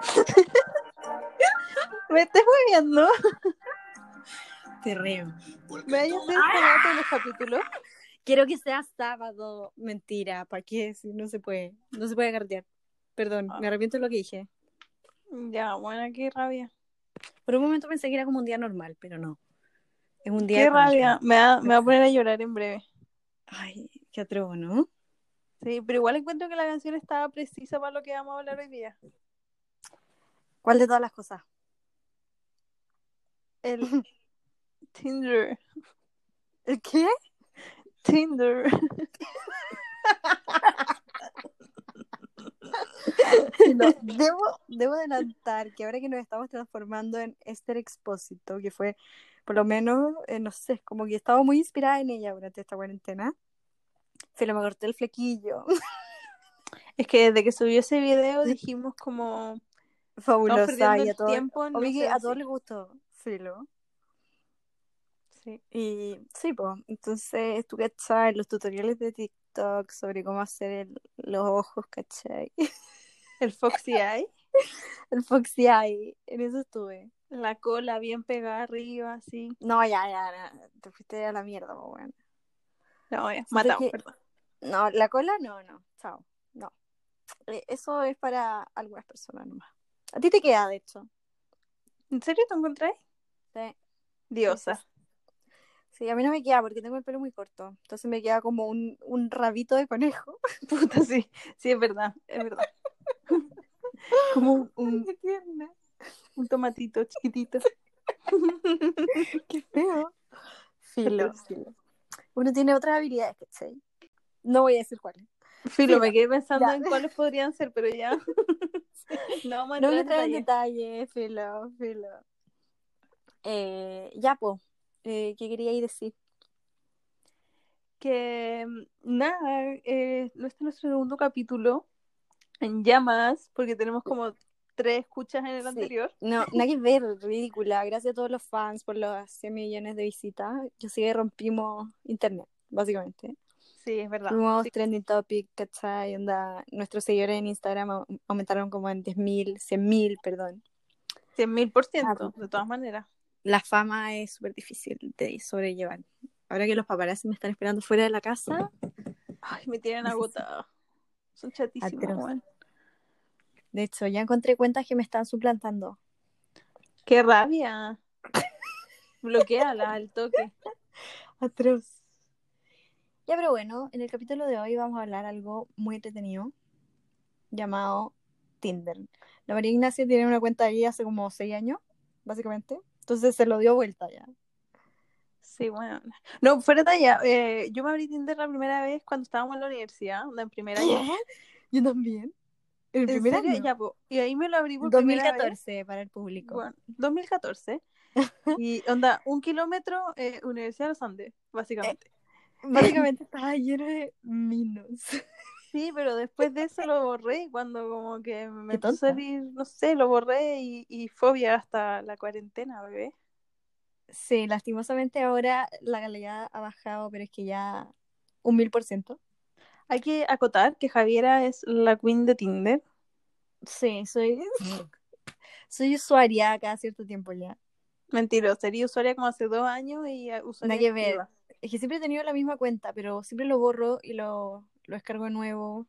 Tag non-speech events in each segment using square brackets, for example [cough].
[laughs] ¿Me estás moviendo? Te reo. ¿Me vayas a hacer los capítulos? Quiero que sea sábado. Mentira, ¿para qué? Si no se puede. No se puede guardiar. Perdón, Ah. me arrepiento de lo que dije. Ya, bueno, qué rabia. Por un momento pensé que era como un día normal, pero no. Es un día Qué rabia. Me va, me va a poner a llorar en breve. Ay, qué atrevo, ¿no? Sí, pero igual encuentro que la canción estaba precisa para lo que vamos a hablar hoy día. ¿Cuál de todas las cosas? El [laughs] Tinder. ¿El qué? Tinder. No, [laughs] debo, debo adelantar que ahora que nos estamos transformando en Esther Expósito, que fue, por lo menos, eh, no sé, como que estaba muy inspirada en ella durante esta cuarentena. Se me corté el flequillo. [laughs] Es que desde que subió ese video dijimos como Fabulosa. Y a el todos, tiempo. no a todos les gustó. Filo. Sí. Y sí, pues, entonces tú cachai los tutoriales de TikTok sobre cómo hacer el- los ojos, ¿cachai? [laughs] El Foxy Eye. [laughs] El Foxy Eye, en eso estuve. La cola bien pegada arriba, así. No, ya, ya, ya, te fuiste a la mierda, pues, bueno. No, ya, matamos, que- perdón. No, la cola no, no, chao, no. Eh, Eso es para algunas personas nomás. A ti te queda, de hecho. ¿En serio te encontráis? Sí. Diosa. Sí, a mí no me queda porque tengo el pelo muy corto. Entonces me queda como un, un rabito de conejo. [laughs] Puta, sí. Sí, es verdad, es verdad. [laughs] Como un, un, Qué tierna. un tomatito chiquitito. [laughs] Qué feo. Filo, filo. Uno tiene otras habilidades, ¿cachai? No voy a decir cuáles. Filo, Filo. me quedé pensando Ya. en cuáles podrían ser, pero ya. [laughs] no vamos a No voy a entrar en detalle. filo, filo. Eh, ya, po. Eh, ¿qué queríais decir? Que mm, nada, eh, este es nuestro segundo capítulo en llamas, porque tenemos como tres escuchas en el Sí. anterior. No, [laughs] nada que ver, ridícula. Gracias a todos los fans por los 100 millones de visitas. Yo sí que rompimos internet, básicamente. Sí, es verdad. Fuimos Sí. trending topic, ¿cachai? Onda, nuestros seguidores en Instagram au- aumentaron como en 10.000, 100.000, perdón. 100 mil por ciento, Ah, de todas maneras. La fama es súper difícil de sobrellevar. Ahora que los paparazzi me están esperando fuera de la casa, Ay, me tienen agotada. Son chatísimos, Atroz. weón. de hecho, ya encontré cuentas que me están suplantando. ¡Qué rabia! Bloqueala al toque. [laughs] Atroz. Ya, pero bueno, en el capítulo de hoy vamos a hablar algo muy entretenido llamado Tinder. La María Ignacia tiene una cuenta ahí hace como seis años, básicamente. Entonces se lo dio vuelta ya. Sí, bueno. No, fuera de allá, eh, yo me abrí Tinder la primera vez cuando estábamos en la universidad, en primer año. Yo también. En el ¿En primer serio? año. Ya, po. Y ahí me lo abrí por primera vez. 2014 para el público. Bueno, 2014. [laughs] Y onda, un kilómetro, eh, Universidad de los Andes, básicamente. [laughs] Básicamente estaba lleno de minos. [laughs] Sí, pero después de eso lo borré cuando como que me empezó a salir, no sé, lo borré y, y fobia hasta la cuarentena, bebé. Sí, lastimosamente ahora la calidad ha bajado, pero es que ya un mil por ciento. Hay que acotar que Javiera es la queen de Tinder. Sí, soy, [laughs] soy usuaria cada cierto tiempo ya. Mentira, sería usuaria como hace dos años y eh, usuaria que ver. Es que siempre he tenido la misma cuenta, pero siempre lo borro y lo, lo descargo de nuevo.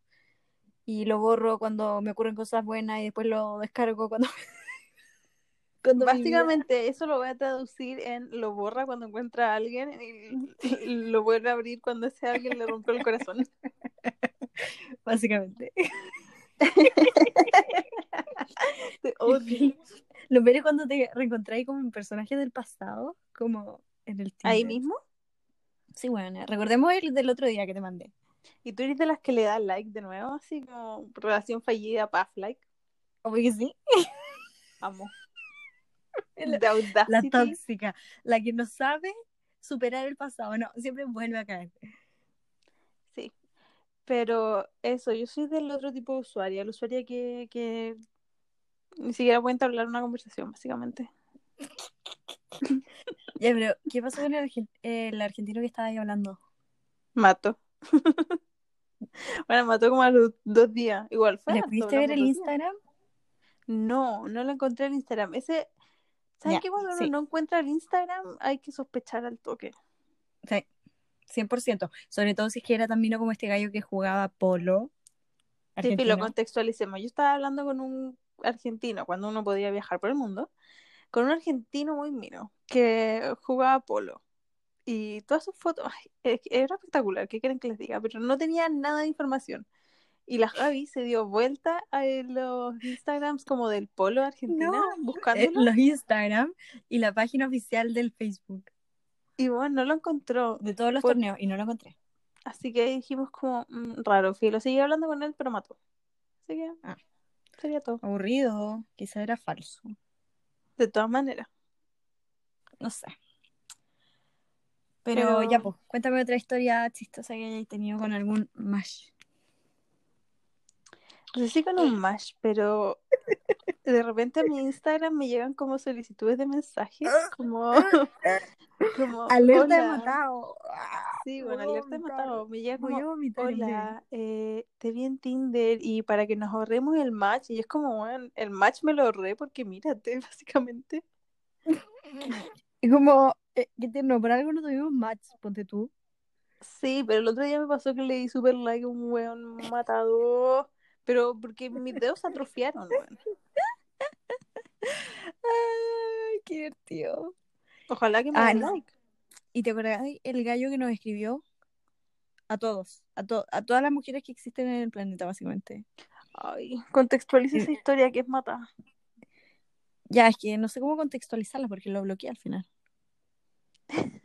Y lo borro cuando me ocurren cosas buenas y después lo descargo cuando... [laughs] cuando Básicamente eso lo voy a traducir en lo borra cuando encuentra a alguien y, y lo vuelve a abrir cuando ese alguien le rompió el corazón. [laughs] Básicamente. [laughs] Lo es cuando te reencontráis como en personajes del pasado, como en el Ahí Tinder. mismo. Sí, bueno, recordemos el del otro día que te mandé. Y tú eres de las que le da like de nuevo, así como relación fallida, puff like. Obvio que sí. Amo. [laughs] La- De La tóxica, la que no sabe superar el pasado, no, siempre vuelve a caer. Sí. Pero eso, yo soy del otro tipo de usuaria, la usuaria que, que ni siquiera puede entablar una conversación, básicamente. [laughs] Ya, pero ¿qué pasó con el, argen- el argentino que estaba ahí hablando? Mato. [laughs] Bueno, mató como a los dos días. Igual fue. ¿Le pudiste ver el días. Instagram? No, no lo encontré en Instagram. Ese, ¿sabes Ya, qué? Cuando sí. uno no encuentra el Instagram, hay que sospechar al toque. Sí, 100%. Sobre todo si es que era también como este gallo que jugaba polo. Sí, lo contextualicemos. Yo estaba hablando con un argentino cuando uno podía viajar por el mundo, con un argentino muy mino que jugaba polo. Y todas sus fotos, ay, era espectacular, ¿qué quieren que les diga? Pero no tenía nada de información. Y la Javi se dio vuelta a los Instagrams como del polo de Argentina, No, Eh, buscándolo. los Instagram y la página oficial del Facebook Y bueno, no lo encontró. de todos los Por- torneos y no lo encontré. Así que dijimos como, mm, raro, filo. Seguí hablando con él, pero mató. Así que Ah. sería todo. Aburrido, quizá era falso. De todas maneras. No sé. Pero, Pero- ya, pues, cuéntame otra historia chistosa que hayáis tenido con algún mash. No sé si con un match, pero de repente a mi Instagram me llegan como solicitudes de mensajes, como, [laughs] como Alerta de matado. Sí, bueno, alerta matado. Me llega Voy a vomitar hola, eh, te vi en Tinder y para que nos ahorremos el match, y es como, bueno, el match me lo ahorré porque mírate, [laughs] básicamente. Y como, eh, qué tierno, por algo no tuvimos match, ponte tú. Sí, pero el otro día me pasó que le di super like a un weón matado, pero porque mis dedos se atrofiaron, weón. [laughs] Ay, qué divertido. Ojalá que me Ah, den no. like. ¿Y te acordás el gallo que nos escribió? A todos, a, to- a todas las mujeres que existen en el planeta, básicamente. Ay, contextualiza esa historia que es matada. Ya, es que no sé cómo contextualizarla porque lo bloqueé al final.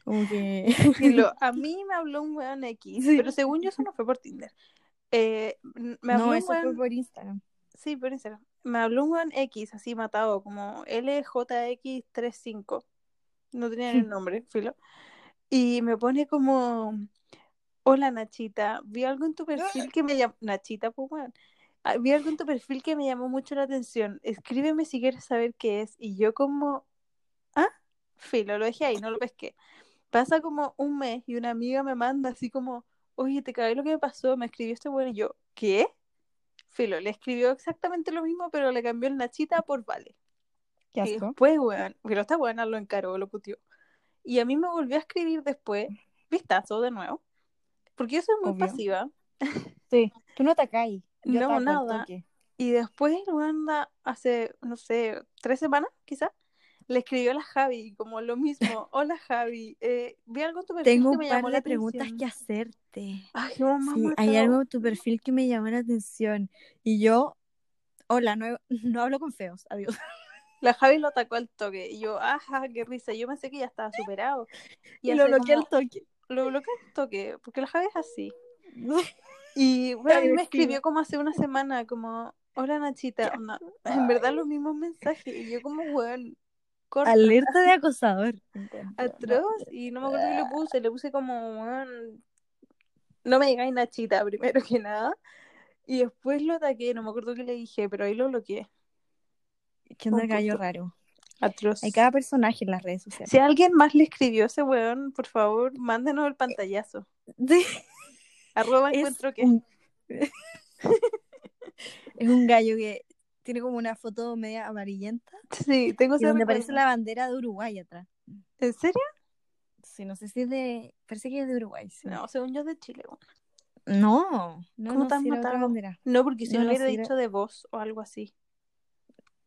Como que... [laughs] Lo- a mí me habló un weón X, Sí. pero según yo eso no fue por Tinder. Eh, me habló no, un eso fue por Instagram. sí, por Instagram. Me habló un weón X, así matado, como LJX35. No tenía el [laughs] nombre, filo. Y me pone como, hola Nachita, vi algo en tu perfil [laughs] que me llamó, Nachita, pues. Ah, Vi algo en tu perfil que me llamó mucho la atención. Escríbeme si quieres saber qué es. Y yo como, ah, filo, lo dejé ahí, no lo pesqué. Pasa como un mes y una amiga me manda así como, oye, te cagué lo que me pasó, me escribió este bueno y yo, ¿qué? Filo, le escribió exactamente lo mismo, pero le cambió el Nachita por Vale. Qué Y después, weón, pero esta buena lo encaró, lo puteó. Y a mí me volvió a escribir después, vistazo de nuevo, porque yo soy muy Obvio. pasiva. Sí, tú no. Yo No, nada. Y después, anda, hace, no sé, tres semanas, quizás, le escribió a la Javi, como lo mismo. [laughs] Hola Javi, eh, vi algo en tu perfil Tengo que un me par llamó de la preguntas atención. que hacerte. Ay, mamá Sí, hay algo en tu perfil que me llamó la atención. Y yo, hola, no, [laughs] no hablo con feos, adiós. La Javi lo atacó al toque. Y yo, ajá, qué risa. Yo pensé que ya estaba superado. Y, Y, lo bloqueé como- al toque. Lo bloqueé al toque, porque la Javi es así. Y bueno, a mí me escribió como hace una semana, como, hola Nachita, onda, en verdad los mismos mensajes. Y yo como, weón, corta, Alerta de acosador. atroz. Y no me acuerdo qué le puse, le puse como, weón, no me digáis Nachita, [laughs] primero que nada. Y después lo ataqué, no me acuerdo qué le dije, pero ahí lo bloqueé. ¿Qué onda gallo raro? Atroz. Hay cada personaje en las redes sociales. Si alguien más le escribió a ese weón, por favor, mándenos el pantallazo. [laughs] Sí. Arroba Es encuentro que. un... [laughs] es un gallo que tiene como una foto media amarillenta Sí, tengo ese donde aparece la bandera de Uruguay atrás. ¿En serio? Sí, no sé si es de... Parece que es de Uruguay, sí. No, según yo es de Chile. No, no, ¿Cómo no, te has matado? bandera. No, porque si No, hubiera dicho de voz o algo así.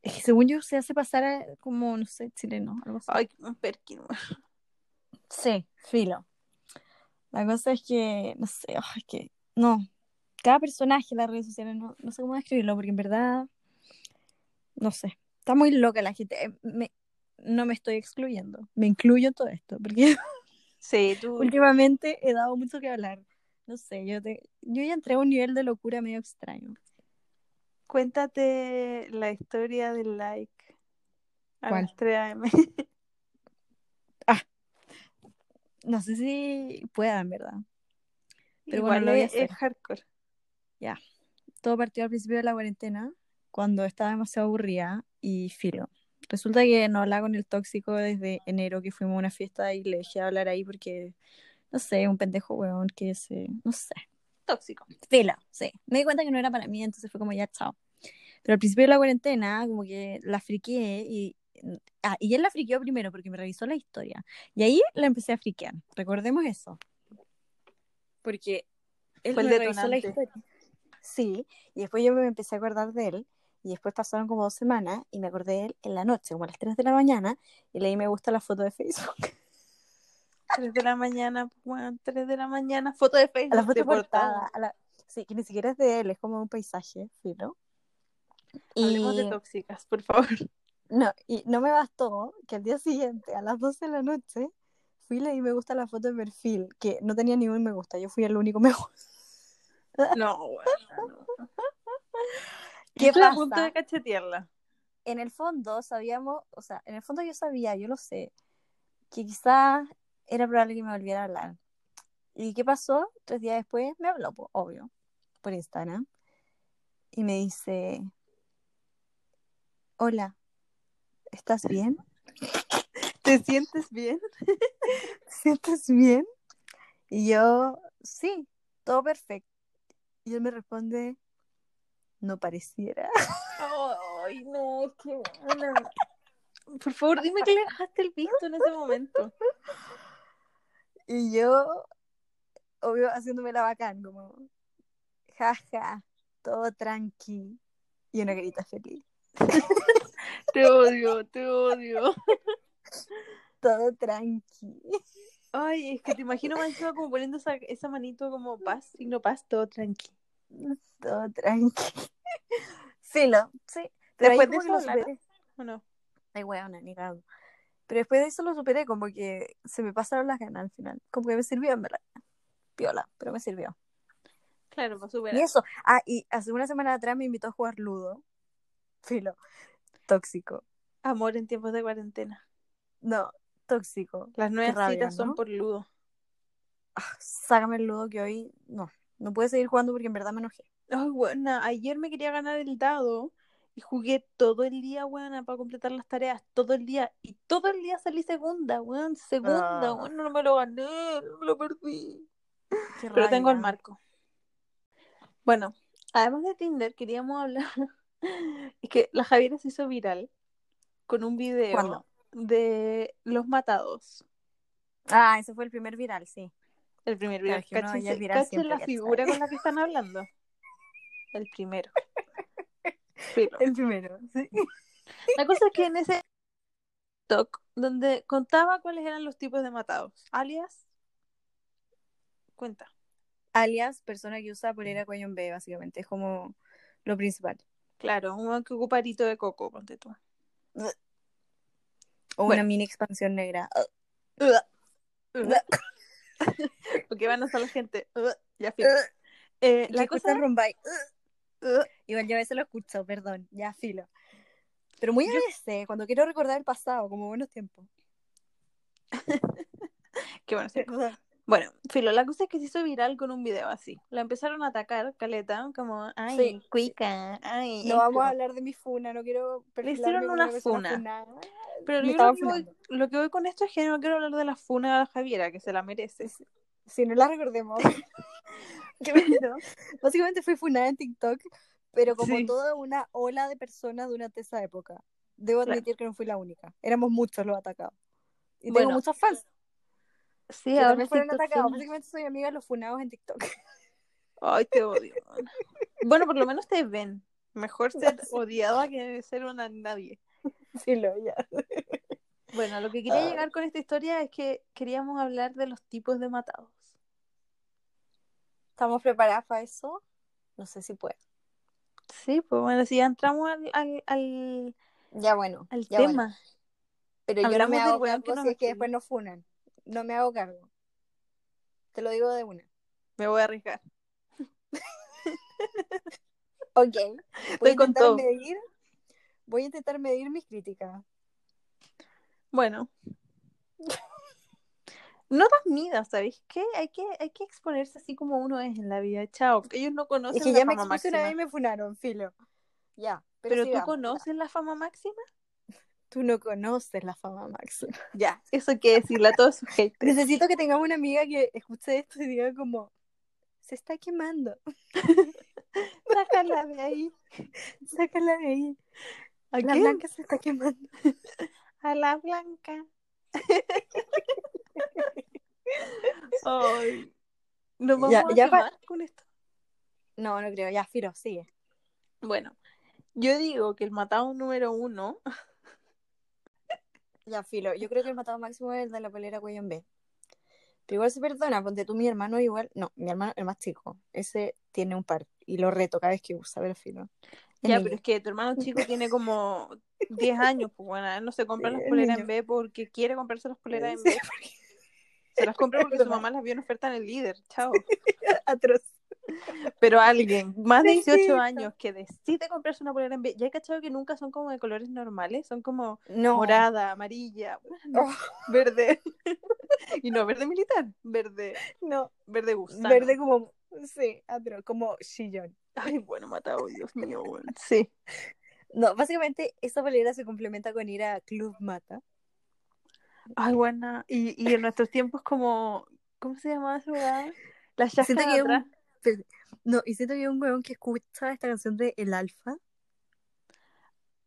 Es que según yo se hace pasar a como, no sé, chileno, algo así. Ay, un Perkin. Sí, filo. La cosa es que, no sé, es que, no. Cada personaje en las redes sociales, no, no sé cómo describirlo, porque en verdad, no sé. Está muy loca la gente. Eh, me- no me estoy excluyendo. Me incluyo en todo esto, porque [laughs] Sí, tú. últimamente he dado mucho que hablar. No sé, yo, te, yo ya entré a un nivel de locura medio extraño. Cuéntate la historia del like. A ¿Cuál? las 3 AM. No sé si pueda, en verdad. Pero Igual bueno, lo voy a hacer. es hardcore. todo partió al principio de la cuarentena, cuando estaba demasiado aburrida y filo. Resulta que no hablaba con el tóxico desde enero que fuimos a una fiesta y le dejé de hablar ahí porque, no sé, un pendejo weón que se, no sé. Tóxico. Filo, sí. Me di cuenta que no era para mí, entonces fue como ya, chao. Pero al principio de la cuarentena, como que la friqué y. Ah, y él la friqueó primero porque me revisó la historia. Y ahí la empecé a friquear. Recordemos eso. Porque él Fue el me revisó la historia. Sí, y después yo me empecé a acordar de él. Y después pasaron como dos semanas y me acordé de él en la noche, como a las 3 de la mañana, y leí me gusta la foto de Facebook. [laughs] 3 de la mañana, bueno, 3 de la mañana, foto de Facebook. A la foto de portada. a la- Sí, que ni siquiera es de él, es como un paisaje, filo. Hablemos de tóxicas, por favor. no, y no me bastó que al día siguiente, a las 12 de la noche, fui y leí me gusta la foto de perfil, que no tenía ni un me gusta, yo fui el único me gusta. No, [laughs] bueno. no. ¿Qué estoy a punto pasa? de cachetearla. En el fondo sabíamos, o sea, en el fondo yo sabía, yo lo sé, que quizás era probable que me volviera a hablar. ¿Y qué pasó? Tres días después me habló, po, obvio, por Instagram. Y me dice, hola, ¿estás bien? ¿Te sientes bien? [laughs] ¿Te sientes bien? Y yo, sí, todo perfecto. Y él me responde, no pareciera. [laughs] Ay, no, qué. Por favor, dime que le dejaste el visto en ese momento. Y yo, obvio, haciéndome la bacán, como, jaja, todo tranqui. Y una carita feliz. [laughs] Te odio, te odio. [laughs] Todo tranqui. Ay, es que te imagino encima como poniendo esa, esa manito como paz, signo paz, todo tranqui. [laughs] Todo tranqui. Sí. Pero ahí Después de eso lo. ¿O no? Ay, weona, ni cago. Pero después de eso lo superé, como que se me pasaron las ganas al final. Como que me sirvió, en verdad. Piola, pero me sirvió. Claro, para Y superar. eso. Ah, y hace una semana atrás me invitó a jugar Ludo. Filo. Tóxico. Amor en tiempos de cuarentena. No, tóxico. Las nuevas rabia, citas son por ludo. Ah, sácame el Ludo que hoy no. No pude seguir jugando porque en verdad me enojé. Ay, buena, ayer me quería ganar el dado y jugué todo el día, buena, para completar las tareas, todo el día. Y todo el día salí segunda, weón, segunda, Ah. weón, no me lo gané, me lo perdí. Qué Pero tengo el marco. Bueno, además de Tinder, queríamos hablar. [laughs] Es que la Javiera se hizo viral con un video ¿Cuándo? de los matados. Ah, ese fue el primer viral, sí. El primer Claro, que uno Cachen, viral cachen la figura con la que están hablando. El primero. [laughs] Filo. El primero, sí. [laughs] La cosa es que en ese TikTok, donde contaba cuáles eran los tipos de matados, alias, cuenta. Alias, persona que usa polera cuello en B, básicamente. Es como lo principal. Claro, uno que ocupa arito de coco, ponte tú. O Bueno. una mini expansión negra. [laughs] Porque van a estar la gente. Ya. [laughs] Eh, La cosa cosa Rombay. Uh, Igual yo a veces lo escucho, perdón. Ya, filo. Pero muy a veces, cuando quiero recordar el pasado, como buenos tiempos. [laughs] qué bueno. sí. Perdón. Bueno, filo, la cosa es que se hizo viral con un video así. La empezaron a atacar, caleta, como, ay, Sí. cuica, ay. No vamos a esto". hablar de mi funa, no quiero perfilarme hicieron una funa. funada. Pero yo lo que, voy, funando. lo que voy con esto es que no quiero hablar de la funa de Javiera, que se la merece. Si no la recordemos. [laughs] [laughs] Básicamente fui funada en TikTok, pero como Sí. toda una ola de personas durante esa época. Debo Claro. admitir que no fui la única. Éramos muchos los atacados. Y tengo muchos fans Sí, ahora también fueron atacados. son- Básicamente soy amiga de los funados en TikTok. Ay, te odio. Bueno, por lo menos te ven. Mejor [laughs] ser odiada que ser una nadie. Sí, lo ya. Bueno, lo que quería llegar con esta historia es que queríamos hablar de los tipos de matados. ¿Estamos preparadas para eso? No sé si puedo. Sí, pues bueno, si ya entramos al, al, al, Ya bueno. al ya bueno. tema. Pero yo no me hago cargo que si es que después nos funan. No me hago cargo. Te lo digo de una. Me voy a arriesgar. [laughs] Ok. Voy a Estoy intentar medir. Voy a intentar medir mis críticas. Bueno. No das midas, ¿sabéis qué? Hay que, hay que exponerse así como uno es en la vida. Chao. Ellos no conocen Es que la ya me fama una máxima. vez y me funaron, filo. Ya. Pero, Pero tú conoces la fama máxima. Tú no conoces la fama máxima. [laughs] Ya, eso hay que decirle a todos sus haters. Necesito que tengamos una amiga que escuche esto y diga como, se está quemando. [laughs] Sácala de ahí. Sácala de ahí. ¿A La blanca se está quemando. [laughs] A la blanca. Ay. ¿Nos vamos Ya- a ya pa- quemar con esto? No, no creo. Ya, Firo, sigue. Bueno, yo digo que el matado número uno, [laughs] Ya, Filo. Yo creo que el matado máximo es el de la polera cuello en B. Pero igual se perdona, ponte tú mi hermano igual. No, mi hermano, el más chico. Ese tiene un par. Y lo reto cada vez que usa, pero Filo. Es ya, niño. pero es que tu hermano chico tiene como 10 años, pues bueno, él no se compra Sí, las poleras niño. en B porque quiere comprarse las poleras en B. Se las compra porque su mamá las vio en oferta en el líder, chao. [laughs] Atroz. Pero alguien más de Sí, 18 cierto. años que decide comprarse una polera en B, ya he cachado que nunca son como de colores normales, son como No. morada, amarilla, Oh, verde. [laughs] y no, verde militar, verde, no. verde gusano. Verde como. Sí, atroz. Como chillón. Ay, bueno, matado, Dios mío, bueno. Sí. No, básicamente esta polera se complementa con ir a Club Mata. Ay, buena. Y, y en nuestros tiempos como, ¿cómo se llamaba esa weá? La chasca de atrás. un, no, y siento que hay un weón que escucha esta canción de El Alfa.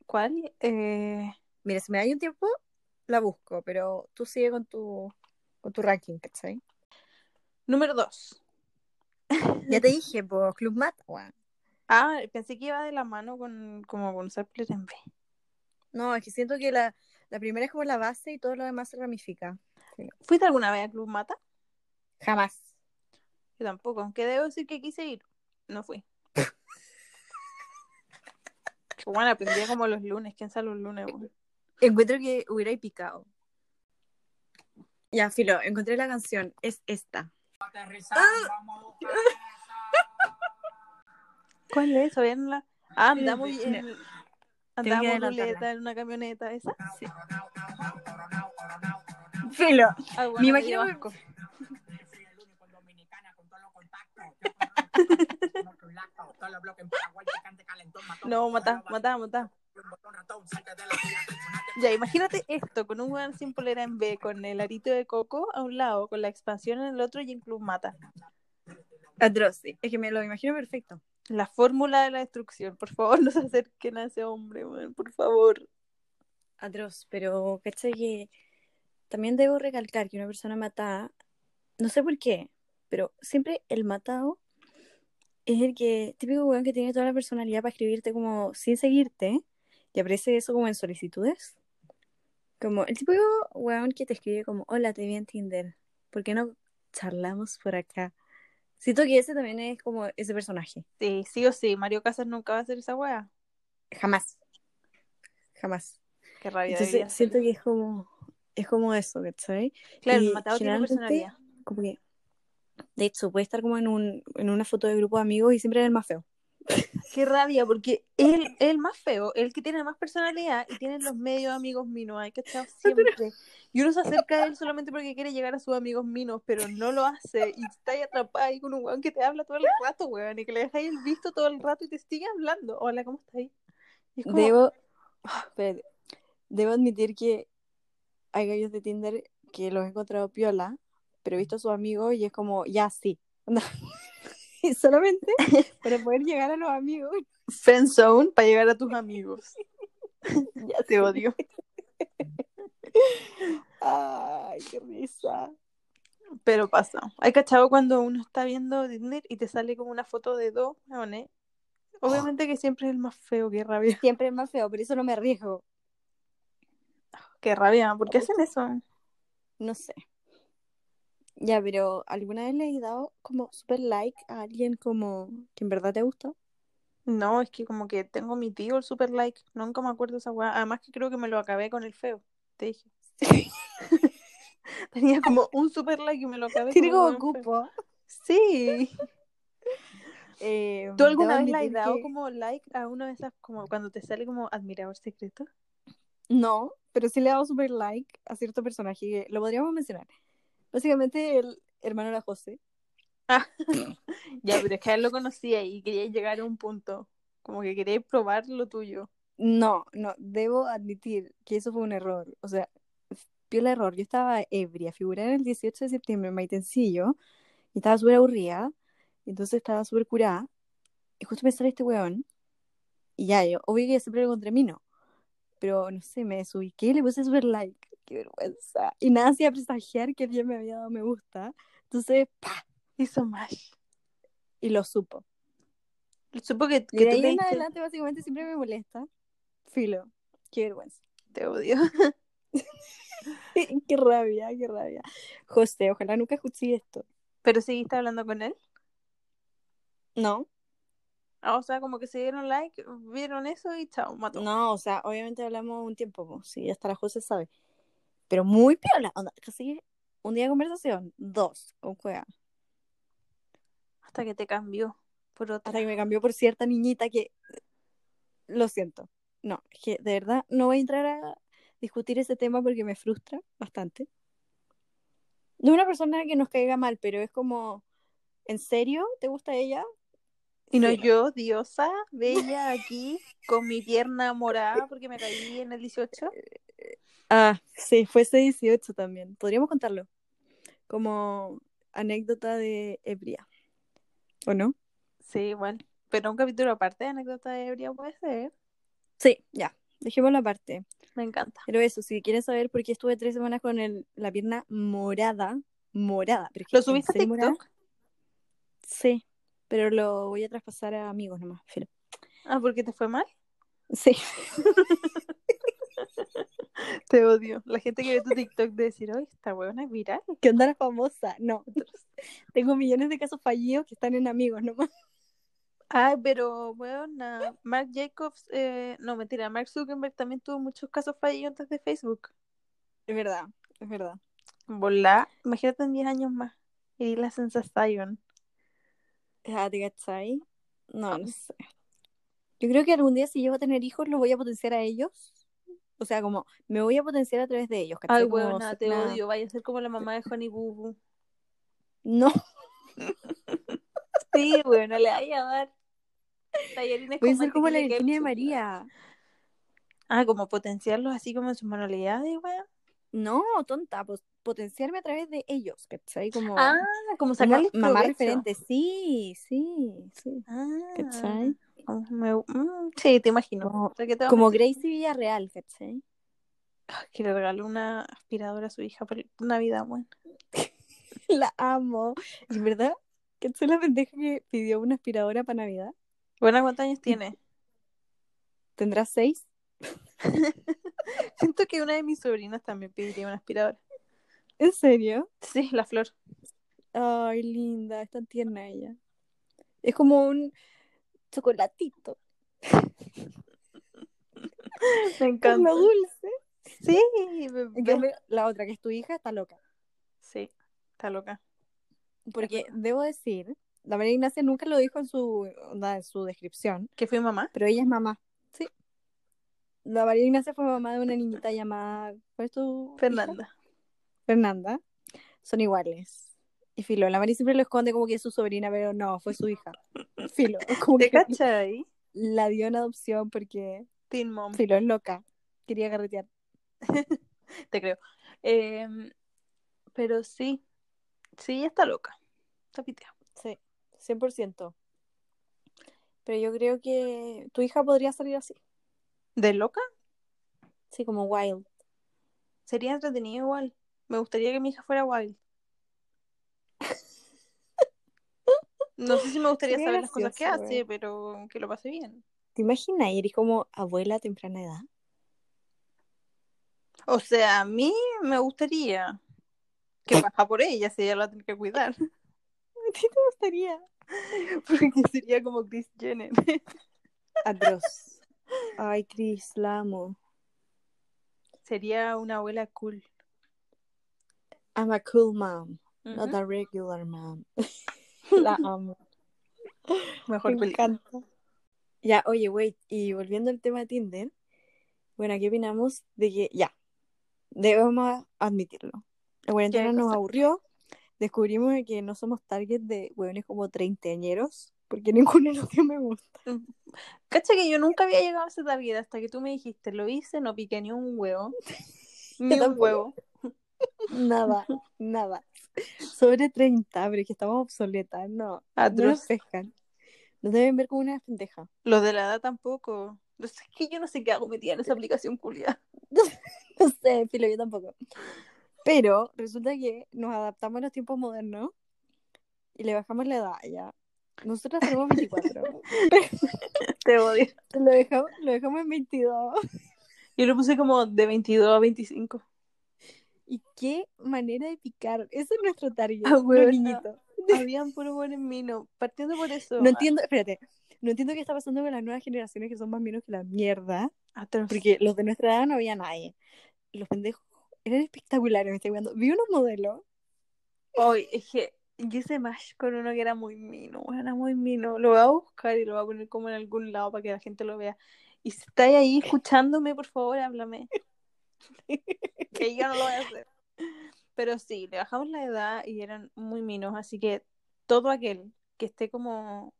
¿Cuál? Eh, Mira, si me da un tiempo, la busco, pero tú sigue con tu, con tu ranking, ¿cachai? número dos. Ya te [laughs] dije, pues, Club weón. Ah, pensé que iba de la mano con, como con polera en B. No, es que siento que la, la primera es como la base y todo lo demás se ramifica. ¿Fuiste alguna vez a Club Mata? Jamás. Yo tampoco, aunque debo decir que quise ir. No fui. [laughs] bueno, aprendía como los lunes. ¿Quién sale los lunes? Encuentro que hubiera picado. Ya, Filo, encontré la canción. Es esta. [laughs] ¿Cuál es? ¿Todavía no la- Ah, andamos [laughs] en... adelantarla. ruleta en una camioneta, ¿esa? Sí. Filo. Ah, bueno, Me imagino dio que- asco. No, matá, matá, matá. Ya, imagínate esto, con un weón sin polera en B, con el arito de coco a un lado, con la expansión en el otro y en Club Mata. Atroz. Es que me lo imagino perfecto. La fórmula de la destrucción. Por favor, [laughs] no se acerquen a ese hombre, weón, por favor. Atroz, pero ¿cachai que también debo recalcar que una persona matada, no sé por qué, pero siempre el matado es el que, típico weón que tiene toda la personalidad para escribirte como sin seguirte, y aparece eso como en solicitudes. Como el típico weón que te escribe como, hola, te vi en Tinder, ¿por qué no charlamos por acá? Siento que ese también es como ese personaje. Sí, sí o sí, Mario Casas nunca va a hacer esa wea. Jamás. Jamás. Qué rabia. Entonces siento que es como, es como eso, ¿cachai? Claro, y el matado tiene personalidad. como que de hecho puede estar como en un en una foto de grupo de amigos y siempre es el más feo Qué rabia, porque él es el más feo, el que tiene más personalidad y tiene los medios amigos minos, hay que estar siempre. Y uno se acerca a él solamente porque quiere llegar a sus amigos minos, pero no lo hace y está ahí atrapada ahí con un weón que te habla todo el rato, weón, y que le dejáis el visto todo el rato y te sigue hablando. Hola, ¿cómo estás ahí? Es como, debo espérate. debo admitir que hay gallos de Tinder que los he encontrado piola pero he visto a sus amigos y es como ya sí [laughs] [laughs] solamente [laughs] para poder llegar a los amigos friend zone para llegar a tus amigos. [laughs] ya te odio. ay qué risa Pero pasa. Hay cachado cuando uno está viendo Tinder y te sale como una foto de dos weones. Obviamente que siempre es el más feo, qué rabia. siempre es más feo por eso no me arriesgo Qué rabia, ¿por qué hacen eso? No sé. Ya, pero ¿alguna vez le has dado como super like a alguien como que en verdad te gusta? No, es que como que tengo mi tío el super like, nunca me acuerdo esa weá. Además que creo que me lo acabé con el feo, te dije. [laughs] Tenía como [laughs] un super like y me lo acabé Tiene con como feo. cupo. Sí. [laughs] Eh, ¿Tú alguna vez le has dado que- como like a una de esas, como cuando te sale como admirador secreto? No, pero sí le he dado super like a cierto personaje que lo podríamos mencionar. Básicamente el hermano de la José. [laughs] Ya, pero es que él lo conocía y quería llegar a un punto. Como que quería probar lo tuyo. No, no, debo admitir que eso fue un error. O sea, vio el error. Yo estaba ebria, figuré en el 18 de septiembre en Maitencillo y estaba súper aburrida. Y entonces estaba súper curada. Y justo me sale este weón. Y ya, yo, obvio que siempre lo encontré mí, no. Pero no sé, me desubiqué y le puse súper like. Qué vergüenza. Y nada hacía presagiar que alguien me había dado me gusta. Entonces, pa, Hizo más. y lo supo. Supo que, Y que de tú ahí en diste- adelante, básicamente, siempre me molesta. Filo. Qué vergüenza. Te odio. [laughs] qué rabia, qué rabia. José, ojalá nunca escuché esto. Pero seguiste hablando con él. No, Ah, o sea, como que se dieron like, vieron eso y chao, mató. no, o sea, obviamente hablamos un tiempo, pues, sí, hasta la José sabe. Pero muy piola, onda, casi un día de conversación, dos, con juega. Hasta que te cambió por otra. Hasta que me cambió por cierta niñita que, lo siento, no, es que de verdad no voy a entrar a discutir ese tema porque me frustra bastante. No es una persona que nos caiga mal, pero es como, ¿en serio te gusta ella? Y no Sí. yo, diosa, bella, aquí, con mi pierna morada porque me caí en el 18. [laughs] Ah, sí, fue ese 18 también. Podríamos contarlo como anécdota de ebria. ¿O no? Sí, igual. Pero un capítulo aparte de anécdota de ebria puede ser. Sí, ya. Dejémoslo aparte. Me encanta. Pero eso, si quieren saber por qué estuve tres semanas con el- la pierna morada, morada. Pero es que ¿Lo ¿en subiste a serio morada? TikTok? Sí, pero lo voy a traspasar a amigos nomás. filo. Ah, ¿porque te fue mal? Sí. [laughs] [laughs] Te odio. La gente que ve tu TikTok de decir, oye, esta huevona es viral. ¿Qué onda la famosa? No. Tengo millones de casos fallidos que están en amigos nomás. [laughs] Ay, pero bueno, Mark Jacobs, eh, no mentira, Mark Zuckerberg también tuvo muchos casos fallidos antes de Facebook. Es verdad, es verdad. Volá, imagínate en 10 años más. Y la sensación. Ah, ¿te cachai? No, no sé. Yo creo que algún día si llego a tener hijos los voy a potenciar a ellos. O sea, como me voy a potenciar a través de ellos. ¿cachai? Ay, Como huevona, ser te odio. Vaya a ser como la mamá de Honey Boo Boo. No, Sí, bueno, le vaya a dar tallarines voy a ser como la Virginia. María. Ah, como potenciarlos así como en sus manualidades, weón. No, tonta, pues potenciarme a través de ellos, ¿cachai? Como, Ah, como como sacarles mamá provecho. referente. Sí, sí, sí. Ah, ¿Cachai? Me- mm, sí, te imagino. Como- O sea, te Como Gracie Villarreal, ¿cachai? Ay, que le regaló una aspiradora a su hija por Navidad, weón. [laughs] La amo. ¿Y verdad? ¿Cachai la pendeja que pidió una aspiradora para Navidad? Buena, ¿cuántos años tiene? ¿Tendrá seis? [laughs] Siento que una de mis sobrinas también pediría una aspiradora. ¿En serio? Sí, la flor. Ay, linda, es tan tierna ella. Es como un chocolatito. [laughs] Me encanta. lo dulce. Sí, cambio, la otra, que es tu hija, está loca. Sí, está loca. Porque debo decir, la María Ignacia nunca lo dijo en su, en su descripción, ¿Que fui mamá? pero ella es mamá. Sí. La María Ignacia fue mamá de una niñita llamada. ¿Cuál es tu? hija? Fernanda. Fernanda. Son iguales. Y Filo, la María siempre lo esconde como que es su sobrina, pero no, fue su hija. [laughs] Filo, como ¿Te que [laughs] la dio en adopción porque Teen Mom. Filo es loca. Quería carretear. [laughs] Te creo. Em, pero sí, sí, está loca. Está piteada. Sí, 100%. Pero yo creo que tu hija podría salir así. ¿De loca? Sí, como wild. Sería entretenido igual. Me gustaría que mi hija fuera wild. No sé si me gustaría saber las cosas que hace, güey. pero que lo pase bien. ¿Te imaginas? Eres como abuela a temprana edad. O sea, a mí me gustaría que baja por ella si ella la tiene que cuidar. [laughs] ¿A ti te gustaría? [laughs] Porque sería como Chris Jenner. Atroz. [laughs] Ay, Chris, la amo. Sería una abuela cool. I'm a cool mom, not Ujú. a regular mom. La amo. Mejor Me película. encanta. Ya, oye, wait, y volviendo al tema de Tinder, bueno, ¿qué opinamos de que, ya, debemos admitirlo? La cuarentena nos aburrió, descubrimos de que no somos target de hueones como treintañeros, porque [laughs] ninguno nos dio me gusta. Cacha que yo nunca había llegado a esa target hasta que tú me dijiste, lo hice, no piqué ni un huevo. [laughs] Ni un huevo. Nada, nada. Sobre 30, pero es que estamos obsoletas. No, no nos pescan. Nos deben ver como una pendeja. Los de la edad tampoco. No sé, es que yo no sé qué hago metida en esa aplicación culia. [laughs] no sé, filo, yo tampoco. Pero resulta que nos adaptamos a los tiempos modernos y le bajamos la edad ya. Nosotros tenemos 24. [laughs] Te odio. Lo dejamos, lo dejamos en 22. Yo lo puse como de 22 a 25. ¿Y qué manera de picar? Ese es nuestro target, ah, los niñitos. [laughs] Habían puro buen mino. Partiendo por eso. No entiendo, espérate. No entiendo qué está pasando con las nuevas generaciones que son más minos que la mierda. Porque los de nuestra edad no había nadie. Los pendejos eran espectaculares, me estoy viendo. Vi unos modelos. Hoy, es que yo hice más con uno que era muy mino, era muy mino. Lo voy a buscar y lo voy a poner como en algún lado para que la gente lo vea. Y si estáis ahí escuchándome, por favor, háblame. Que yo no lo voy a hacer. [laughs] Pero sí, le bajamos la edad y eran muy minos, así que todo aquel que esté como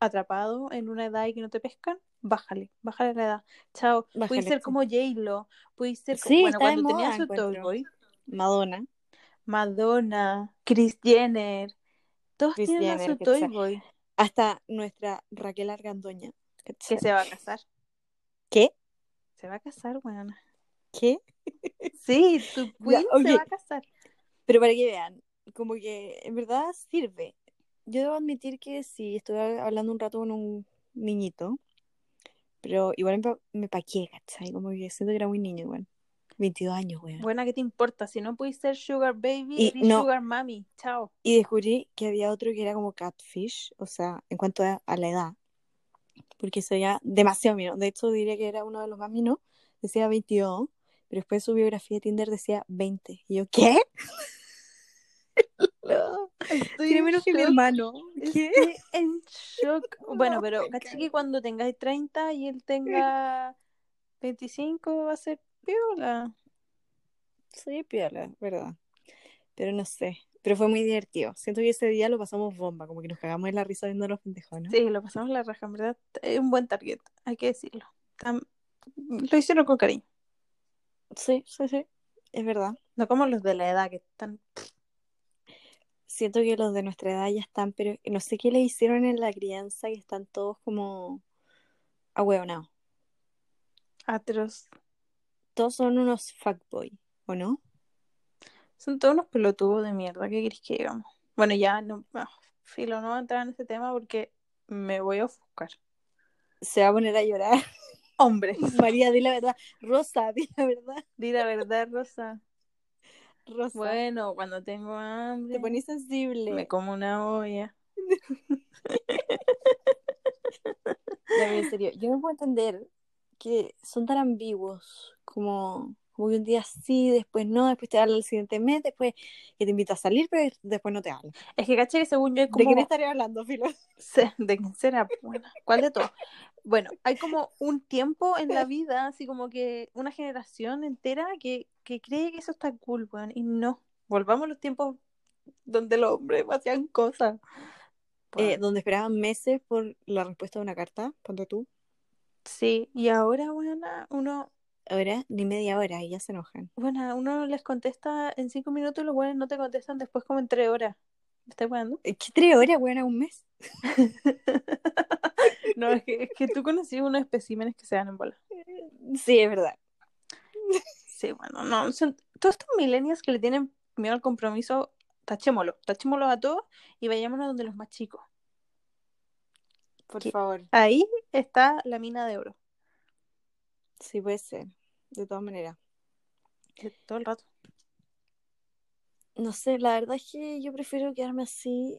atrapado en una edad y que no te pescan, bájale, bájale la edad. Chao. Puede ser como J-Lo, puede ser como, bueno, cuando tenía su Toy Boy. Madonna. Madonna, Chris Jenner, todos tienen su Toy Boy. Hasta nuestra Raquel Argandoña. Que se va a casar. ¿Qué? Se va a casar, weón. ¿Qué? [laughs] Sí, tu queen se va a casar. Pero para que vean, como que en verdad sirve. Yo debo admitir que sí, estuve hablando un rato con un niñito, pero igual me, me paqué, ¿cachai? Como que siento que era muy niño igual. 22 años, weón. Buena, ¿qué te importa? Si no puedes ser Sugar Baby, y Sugar Mami. Chao. Y descubrí que había otro que era como Catfish, o sea, en cuanto a, la edad. Porque ya demasiado mino. De hecho, diría que era uno de los más minos. Decía 22, pero después su biografía de Tinder decía 20. Y yo, ¿qué? [laughs] Tiene menos que mi hermano. ¿Qué? Estoy en shock. [laughs] Bueno, pero caché que cuando tengáis 30 y él tenga 25 va a ser piola. Sí, piola, verdad. Pero no sé. Pero fue muy divertido. Siento que ese día lo pasamos bomba, como que nos cagamos en la risa viendo a los pendejos, ¿no? Sí, lo pasamos la raja, en verdad. Es un buen target, hay que decirlo. Lo hicieron con cariño. Sí, sí, sí. Es verdad. No como los de la edad que están. Siento que los de nuestra edad ya están, pero no sé qué le hicieron en la crianza y están todos como ahueonados. Atroz todos son unos fuckboy, ¿o no? Son todos unos pelotudos de mierda, ¿qué querés que digamos? Bueno, ya no, ah, filo, no voy a entrar en este tema porque me voy a ofuscar. Se va a poner a llorar. Hombre. [laughs] María, di la verdad. Rosa, di la verdad. Di la verdad, Rosa. Rosa. Bueno, cuando tengo hambre. Te pones sensible. Me como una olla. [laughs] en serio, yo no puedo entender que son tan ambiguos, como, como que un día sí, después no, después te habla el siguiente mes, después que te invita a salir, pero después no te habla. Es que caché que según yo como... ¿De quién estaría hablando, Filo? ¿De quién será? Bueno, ¿cuál de todos? Bueno, hay como un tiempo en la vida, así como que una generación entera que, que cree que eso está cool, bueno, y no. Volvamos a los tiempos donde los hombres hacían cosas. Eh, donde esperaban meses por la respuesta de una carta, ponte tú. Sí, y ahora, bueno, uno... Ahora ni media hora y ya se enojan. Bueno, uno les contesta en cinco minutos y los buenos no te contestan después como en tres horas. ¿Me estás jugando? ¿Qué tres horas, bueno, un mes? [laughs] no, es que, es que tú conocí unos especímenes que se dan en bola. Sí, es verdad. Sí, bueno, no, son todos estos millennials que le tienen miedo al compromiso, tachémoslo, tachémoslo a todos y vayámonos donde los más chicos. Por favor. Ahí está la mina de oro. Sí, puede ser. De todas maneras. Todo el rato. No sé, la verdad es que yo prefiero quedarme así,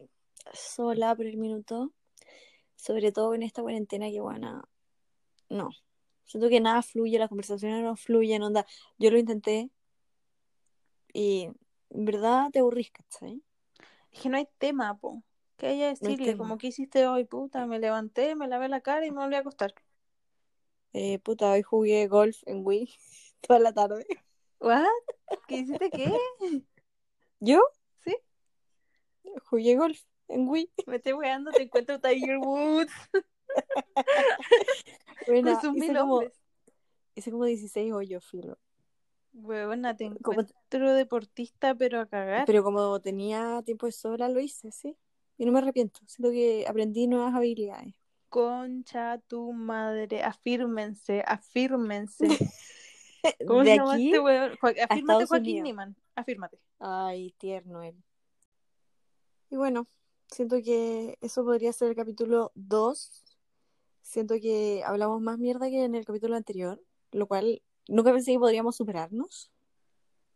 sola por el minuto. Sobre todo en esta cuarentena que, bueno, no. Siento que nada fluye, las conversaciones no fluyen, onda. Yo lo intenté y en verdad te aburrís, ¿cachai? Es que no hay tema, po. Que ella decirle, como que hiciste hoy, puta, me levanté, me lavé la cara y me volví a acostar. Eh, puta, hoy jugué golf en Wii [laughs] toda la tarde. ¿What? ¿Qué hiciste qué? ¿Yo? Sí. Jugué golf en Wii. [laughs] Me estoy weando, te encuentro Tiger Woods. bueno, hice como, hice como 16 hoyos, filo. Huevona, te encuentro deportista, pero a cagar. Pero como tenía tiempo de sobra, lo hice, sí. Y no me arrepiento. Siento que aprendí nuevas habilidades. Concha tu madre, afírmense, afírmense. [laughs] ¿Cómo de se llama aquí este weón? Afírmate, Joaquín Niman. Afírmate. Ay, tierno él. Y bueno, siento que eso podría ser el capítulo 2. Siento que hablamos más mierda que en el capítulo anterior, lo cual nunca pensé que podríamos superarnos,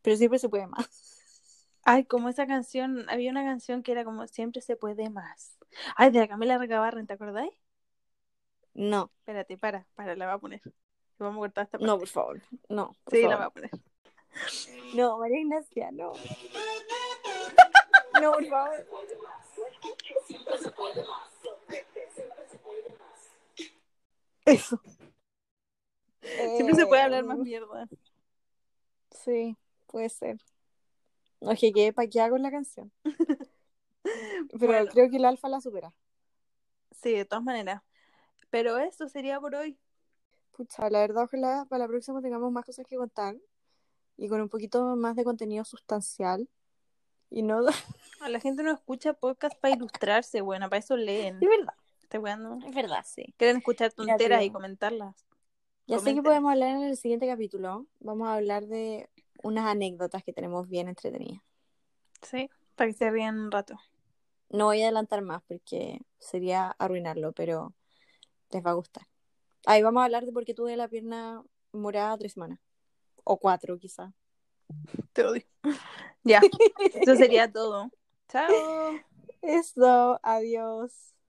pero siempre se puede más. [laughs] Ay, como esa canción, había una canción que era como Siempre se puede más. Ay, de la Camila Recabarren, ¿te acordáis? No. Espérate, para, para, la voy a poner. Vamos a cortar esta parte. No, por favor. No. sí, la voy a poner. [laughs] No, María Ignacia, no. no, por favor. Eso. Siempre se puede hablar más eh, mierda. Sí, puede ser. Oye, que para qué hago la canción. [laughs] Pero creo que el alfa la supera. Sí, de todas maneras. Pero eso sería por hoy. Pucha, la verdad, ojalá para la próxima tengamos más cosas que contar y con un poquito más de contenido sustancial. Y no. [laughs] A la gente no escucha podcast para ilustrarse, bueno, para eso leen. Es verdad. Es verdad, sí. Quieren escuchar tonteras y comentarlas. Ya sé que podemos hablar en el siguiente capítulo. Vamos a hablar de unas anécdotas que tenemos bien entretenidas. Sí, para que se rían un rato. No voy a adelantar más porque sería arruinarlo, pero les va a gustar. Ahí vamos a hablar de por qué tuve la pierna morada tres semanas. O cuatro, quizá. Te odio. Ya, [laughs] eso sería todo. Chao. Eso, adiós.